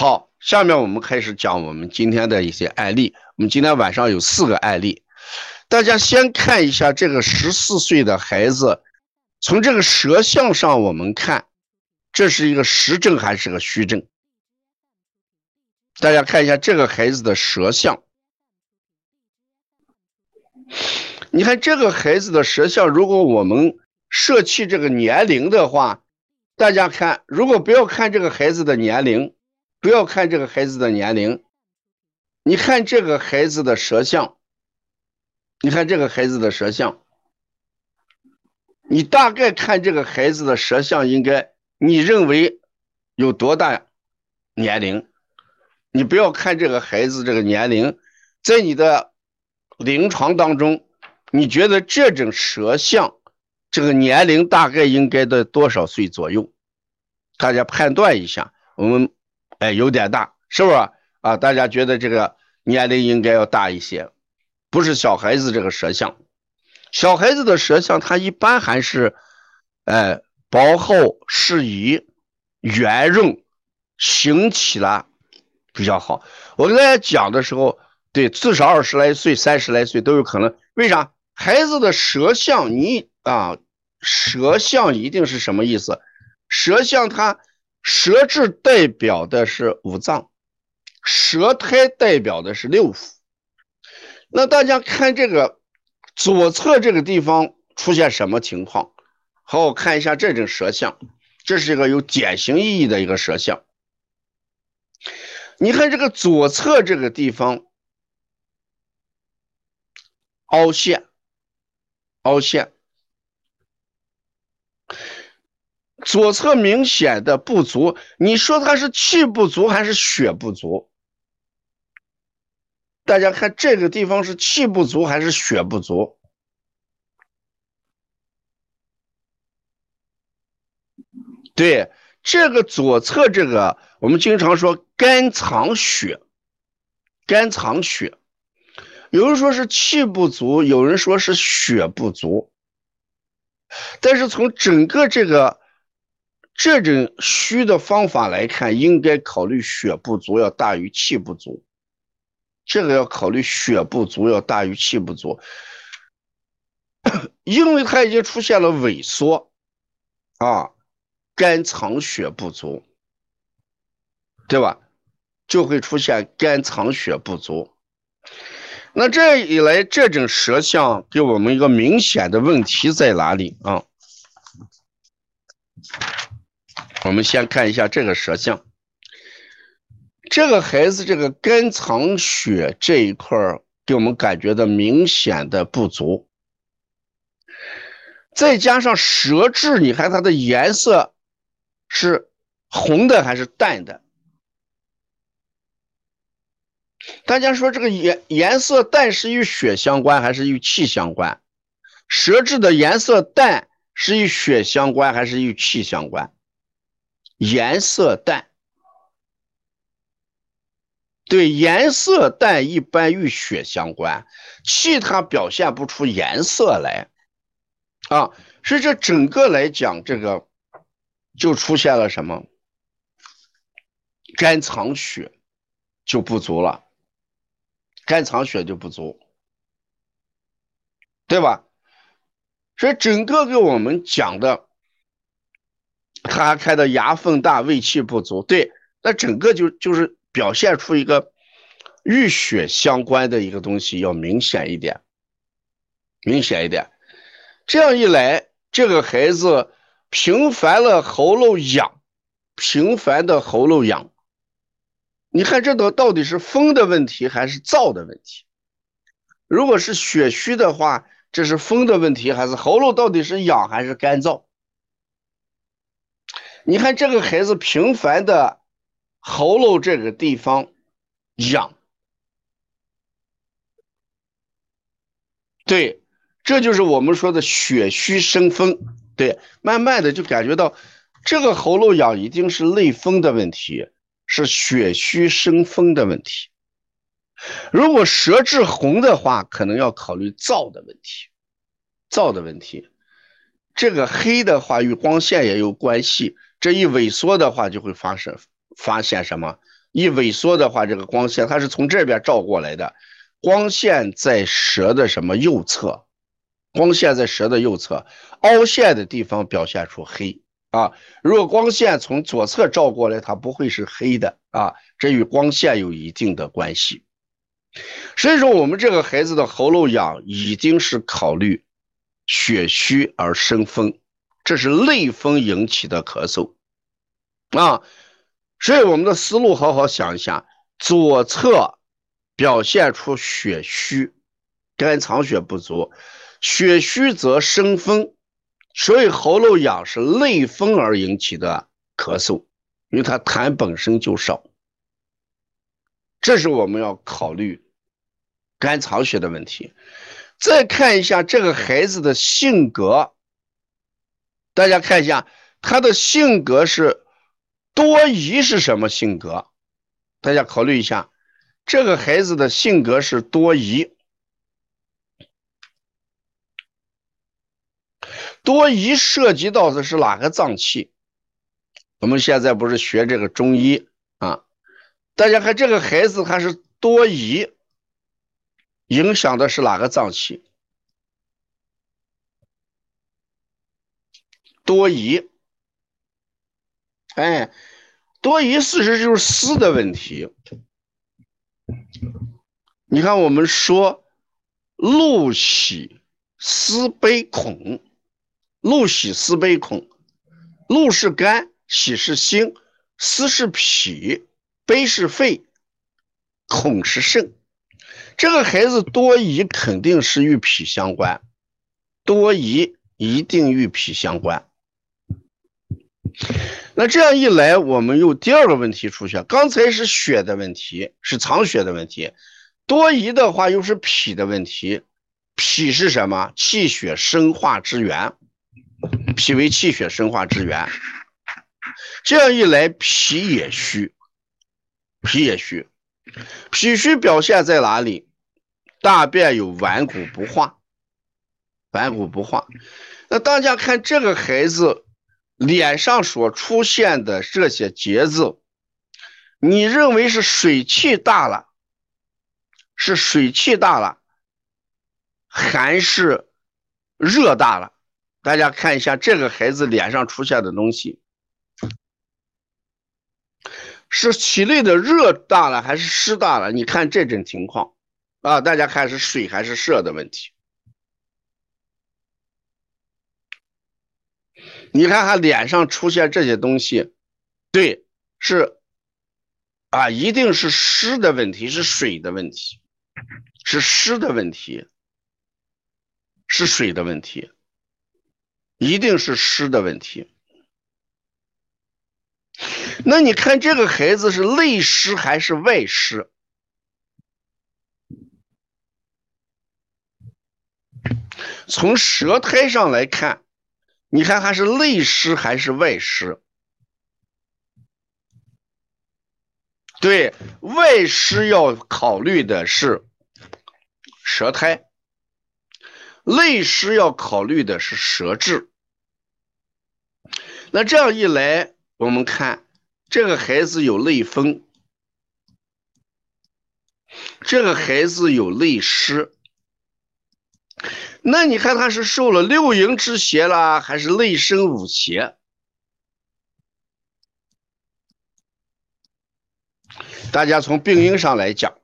好，下面我们开始讲我们今天的一些案例。我们今天晚上有四个案例，大家先看一下这个十四岁的孩子，从这个舌象上我们看，这是一个实症还是个虚症？大家看一下这个孩子的舌象，你看这个孩子的舌象，如果我们舍弃这个年龄的话，大家看，如果不要看这个孩子的年龄。不要看这个孩子的年龄，你看这个孩子的舌象，你看这个孩子的舌象，你大概看这个孩子的舌象，应该你认为有多大年龄？你不要看这个孩子这个年龄，在你的临床当中，你觉得这种舌象，这个年龄大概应该在多少岁左右？大家判断一下，我们。哎，有点大，是不是啊？大家觉得这个年龄应该要大一些，不是小孩子这个舌象。小孩子的舌象，它一般还是，哎，薄厚适宜、圆润，形起来比较好。我跟大家讲的时候，对，至少二十来岁、三十来岁都有可能。为啥？孩子的舌象，你啊，舌象一定是什么意思？舌象它。舌质代表的是五脏，舌苔代表的是六腑。那大家看这个左侧这个地方出现什么情况？好，我看一下这种舌象，这是一个有典型意义的一个舌象。你看这个左侧这个地方凹陷，凹陷。左侧明显的不足，你说他是气不足还是血不足？大家看这个地方是气不足还是血不足？对，这个左侧这个，我们经常说肝藏血，肝藏血，有人说是气不足，有人说是血不足，但是从整个这个。这种虚的方法来看，应该考虑血不足要大于气不足。这个要考虑血不足要大于气不足，因为它已经出现了萎缩，啊，肝藏血不足，对吧？就会出现肝藏血不足。那这一来，这种舌象给我们一个明显的问题在哪里啊？我们先看一下这个舌象，这个孩子这个肝藏血这一块给我们感觉到明显的不足，再加上舌质，你看它的颜色是红的还是淡的？大家说这个颜颜色淡是与血相关还是与气相关？舌质的颜色淡是与血相关还是与气相关？颜色淡，对，颜色淡一般与血相关，气它表现不出颜色来，啊，所以这整个来讲，这个就出现了什么？肝藏血就不足了，肝藏血就不足，对吧？所以整个给我们讲的。他还开的牙缝大，胃气不足，对，那整个就就是表现出一个淤血相关的一个东西要明显一点，明显一点。这样一来，这个孩子频繁了喉咙痒，频繁的喉咙痒，你看这个到底是风的问题还是燥的问题？如果是血虚的话，这是风的问题还是喉咙到底是痒还是干燥？你看这个孩子频繁的喉咙这个地方痒，对，这就是我们说的血虚生风。对，慢慢的就感觉到这个喉咙痒一定是内风的问题，是血虚生风的问题。如果舌质红的话，可能要考虑燥的问题，燥的问题。这个黑的话与光线也有关系。这一萎缩的话，就会发生发现什么？一萎缩的话，这个光线它是从这边照过来的，光线在舌的什么右侧？光线在舌的右侧，凹陷的地方表现出黑啊。如果光线从左侧照过来，它不会是黑的啊。这与光线有一定的关系。所以说，我们这个孩子的喉咙痒，已经是考虑血虚而生风，这是类风引起的咳嗽啊。所以我们的思路好好想一下，左侧表现出血虚，肝藏血不足。血虚则生风，所以喉咙痒是内风而引起的咳嗽，因为它痰本身就少。这是我们要考虑肝藏血的问题。再看一下这个孩子的性格，大家看一下他的性格是多疑是什么性格？大家考虑一下，这个孩子的性格是多疑。多疑涉及到的是哪个脏器？我们现在不是学这个中医啊？大家看这个孩子他是多疑，影响的是哪个脏器？多疑，哎，多疑事实就是思的问题。你看，我们说怒喜思悲恐。怒喜思悲恐，怒是肝，喜是心，思是脾，悲是肺，恐是肾。这个孩子多疑，肯定是与脾相关。多疑一定与脾相关。那这样一来，我们又第二个问题出现。刚才是血的问题，是藏血的问题。多疑的话，又是脾的问题。脾是什么？气血生化之源。脾为气血生化之源，这样一来，脾也虚，脾也虚，脾虚表现在哪里？大便有顽固不化，顽固不化。那大家看这个孩子脸上所出现的这些结字，你认为是水气大了，是水气大了，还是热大了？大家看一下这个孩子脸上出现的东西，是体内的热大了还是湿大了？你看这种情况啊，大家看是水还是热的问题？你看他脸上出现这些东西，对，是啊，一定是湿的问题，是水的问题，是湿的问题，是水的问题。一定是湿的问题。那你看这个孩子是内湿还是外湿？从舌苔上来看，你看还是内湿还是外湿？对外湿要考虑的是舌苔。内湿要考虑的是舌质，那这样一来，我们看这个孩子有内风，这个孩子有内湿，那你看他是受了六淫之邪啦，还是内生五邪？大家从病因上来讲，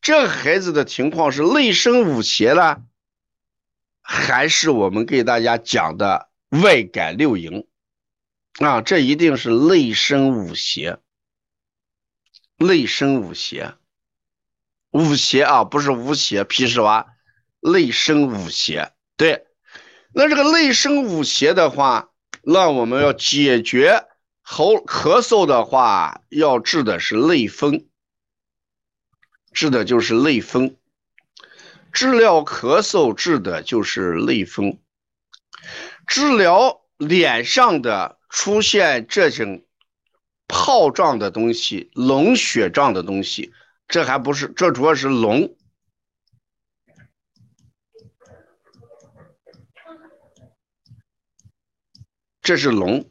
这孩子的情况是内生五邪了。还是我们给大家讲的外感六淫啊，这一定是内生五邪，内生五邪，五邪啊，不是五邪，皮实吧？内生五邪，对。那这个内生五邪的话，那我们要解决喉咳嗽的话，要治的是内风，治的就是内风。治疗咳嗽治的就是内风，治疗脸上的出现这种泡状的东西、脓血状的东西，这还不是，这主要是脓，这是龙。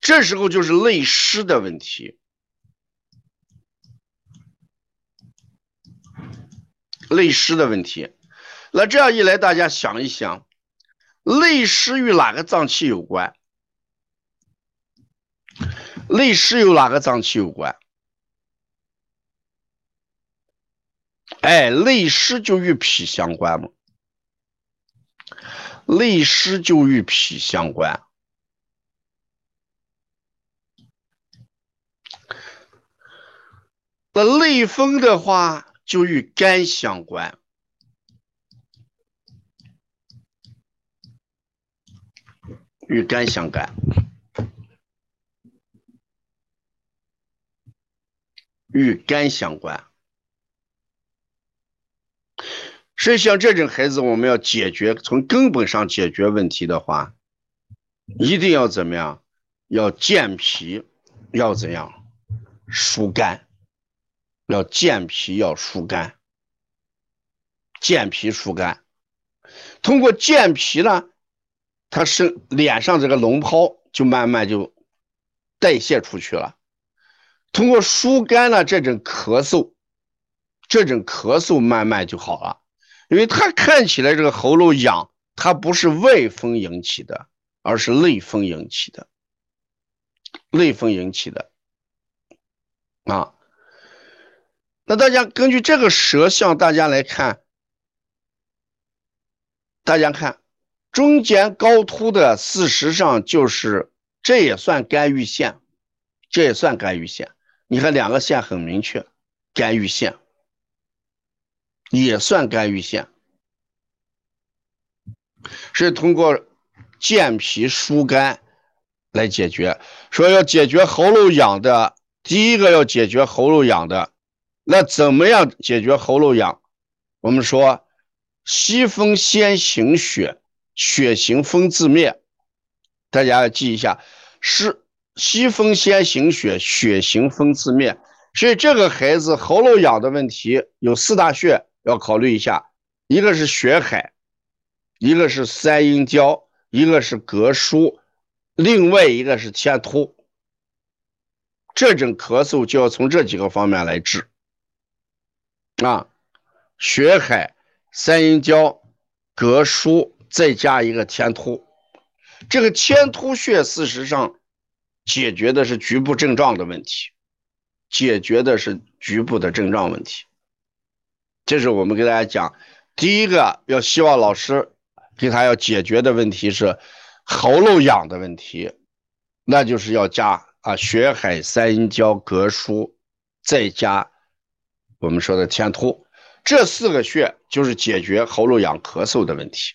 这时候就是内湿的问题，内湿的问题。那这样一来，大家想一想，内湿与哪个脏器有关？内湿与哪个脏器有关？哎，内湿就与脾相关嘛，内湿就与脾相关。那内风的话，就与肝相关，与肝相关，与肝相关。所以，像这种孩子，我们要解决从根本上解决问题的话，一定要怎么样？要健脾，要怎样？疏肝。要健脾，要疏肝。健脾疏肝，通过健脾呢，他身脸上这个脓泡就慢慢就代谢出去了。通过疏肝呢，这种咳嗽，这种咳嗽慢慢就好了。因为他看起来这个喉咙痒，它不是外风引起的，而是内风引起的，内风引起的啊。那大家根据这个舌象，大家来看，大家看中间高凸的，事实上就是这也算肝郁线，这也算肝郁线。你看两个线很明确，肝郁线也算肝郁线，是通过健脾疏肝来解决。说要解决喉咙痒的，第一个要解决喉咙痒的。那怎么样解决喉咙痒？我们说，西风先行血，血行风自灭。大家要记一下，是西风先行血，血行风自灭。所以这个孩子喉咙痒的问题有四大穴要考虑一下，一个是血海，一个是三阴交，一个是膈腧，另外一个是天突。这种咳嗽就要从这几个方面来治。啊，血海、三阴交、膈腧，再加一个天突。这个天突穴，事实上解决的是局部症状的问题，解决的是局部的症状问题。这是我们给大家讲，第一个要希望老师给他要解决的问题是喉咙痒的问题，那就是要加啊血海、三阴交、膈腧，再加。我们说的天突，这四个穴就是解决喉咙痒、咳嗽的问题。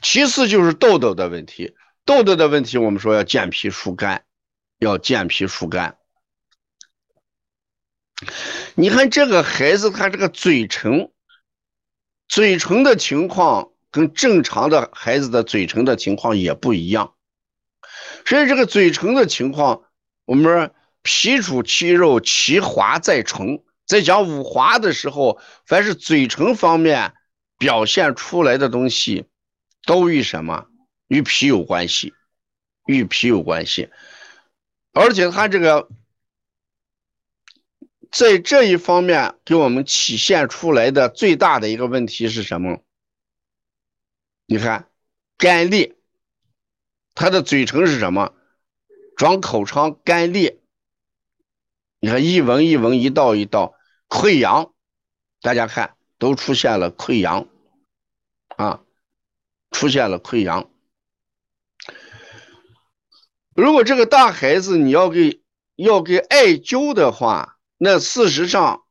其次就是痘痘的问题，痘痘的问题，我们说要健脾疏肝，要健脾疏肝。你看这个孩子，他这个嘴唇，嘴唇的情况跟正常的孩子的嘴唇的情况也不一样。所以这个嘴唇的情况，我们说脾主肌肉，其华在唇。在讲五华的时候，凡是嘴唇方面表现出来的东西，都与什么？与脾有关系，与脾有关系。而且他这个在这一方面给我们体现出来的最大的一个问题是什么？你看，干裂，他的嘴唇是什么？长口疮，干裂。你看一纹一纹，一道一道。溃疡，大家看都出现了溃疡啊，出现了溃疡。如果这个大孩子你要给要给艾灸的话，那事实上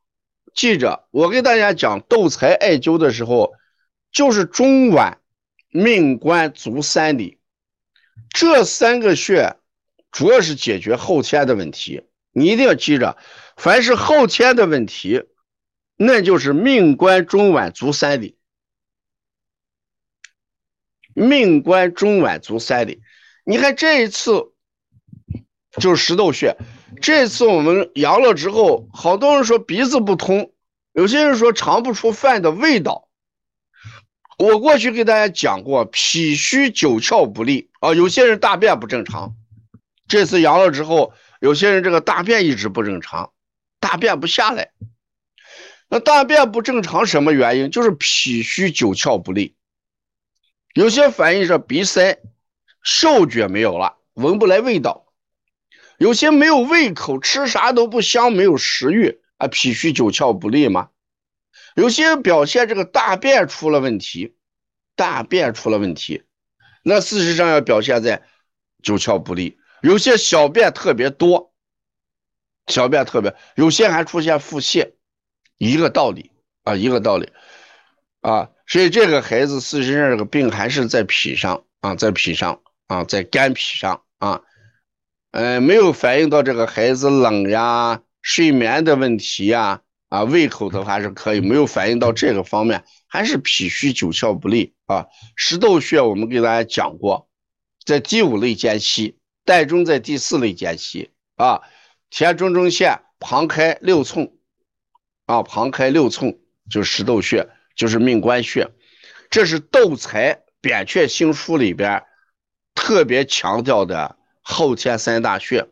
记着，我给大家讲斗财艾灸的时候，就是中脘、命关、足三里这三个穴，主要是解决后天的问题。你一定要记着。凡是后天的问题，那就是命关中脘足三里。命关中脘足三里，你看这一次就是石头穴。这次我们阳了之后，好多人说鼻子不通，有些人说尝不出饭的味道。我过去给大家讲过，脾虚九窍不利啊，有些人大便不正常，这次阳了之后，有些人这个大便一直不正常，大便不下来。那大便不正常什么原因？就是脾虚九窍不利。有些反映是鼻塞，嗅觉没有了，闻不来味道；有些没有胃口，吃啥都不香，没有食欲啊，脾虚九窍不利嘛。有些表现这个大便出了问题，大便出了问题，那事实上要表现在九窍不利。有些小便特别多，小便特别，有些还出现腹泻，一个道理啊，一个道理啊。所以这个孩子事实上这个病还是在脾上啊，在脾上啊，在肝脾上啊，嗯，没有反映到这个孩子冷呀、睡眠的问题呀。啊，胃口的话是可以，没有反映到这个方面，还是脾虚九窍不利啊。食窦穴我们给大家讲过，在第五类间隙，带中在第四类间隙啊。田中中线旁开六寸啊，旁开六寸就是食窦穴，就是命关穴。这是窦财扁鹊心书里边特别强调的后天三大穴。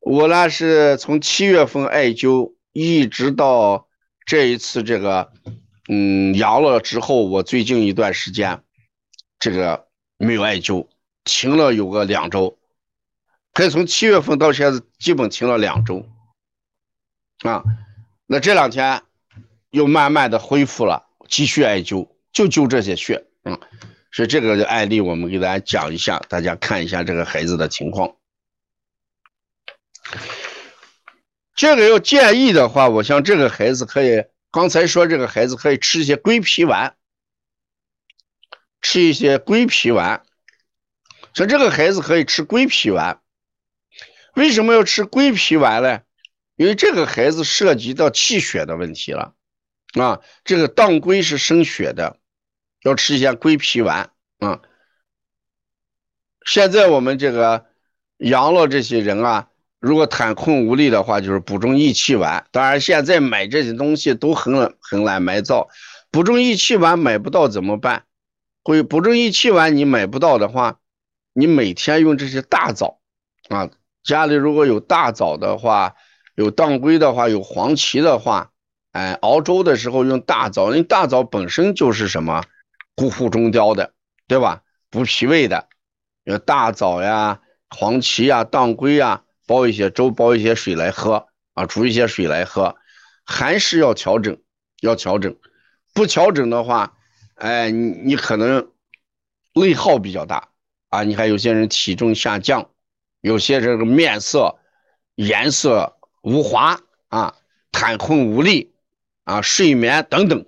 我呢是从七月份艾灸。一直到这一次这个，嗯，阳了之后，我最近一段时间，这个没有艾灸，停了有个两周，可以从七月份到现在基本停了两周，啊，那这两天又慢慢的恢复了，继续艾灸，就灸这些穴，嗯，所以这个案例我们给大家讲一下，大家看一下这个孩子的情况。这个要建议的话，我像这个孩子可以，刚才说这个孩子可以吃一些归脾丸，吃一些归脾丸。像这个孩子可以吃归脾丸，为什么要吃归脾丸呢？因为这个孩子涉及到气血的问题了啊。这个当归是生血的，要吃一些归脾丸啊。现在我们这个阳了这些人啊。如果痰困无力的话，就是补中益气丸。当然，现在买这些东西都很很难买到，补中益气丸买不到怎么办？会补中益气丸你买不到的话，你每天用这些大枣啊，家里如果有大枣的话，有当归的话，有黄芪的话，哎，熬粥的时候用大枣，因为大枣本身就是什么固护中焦的，对吧？补脾胃的，有大枣呀、黄芪呀、当归呀。煲一些粥，煲一些水来喝啊，煮一些水来喝。寒湿要调整，要调整，不调整的话，哎，你你可能内耗比较大啊。你看有些人体重下降，有些这个面色颜色无华啊，痰困无力啊，睡眠等等，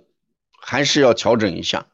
还是要调整一下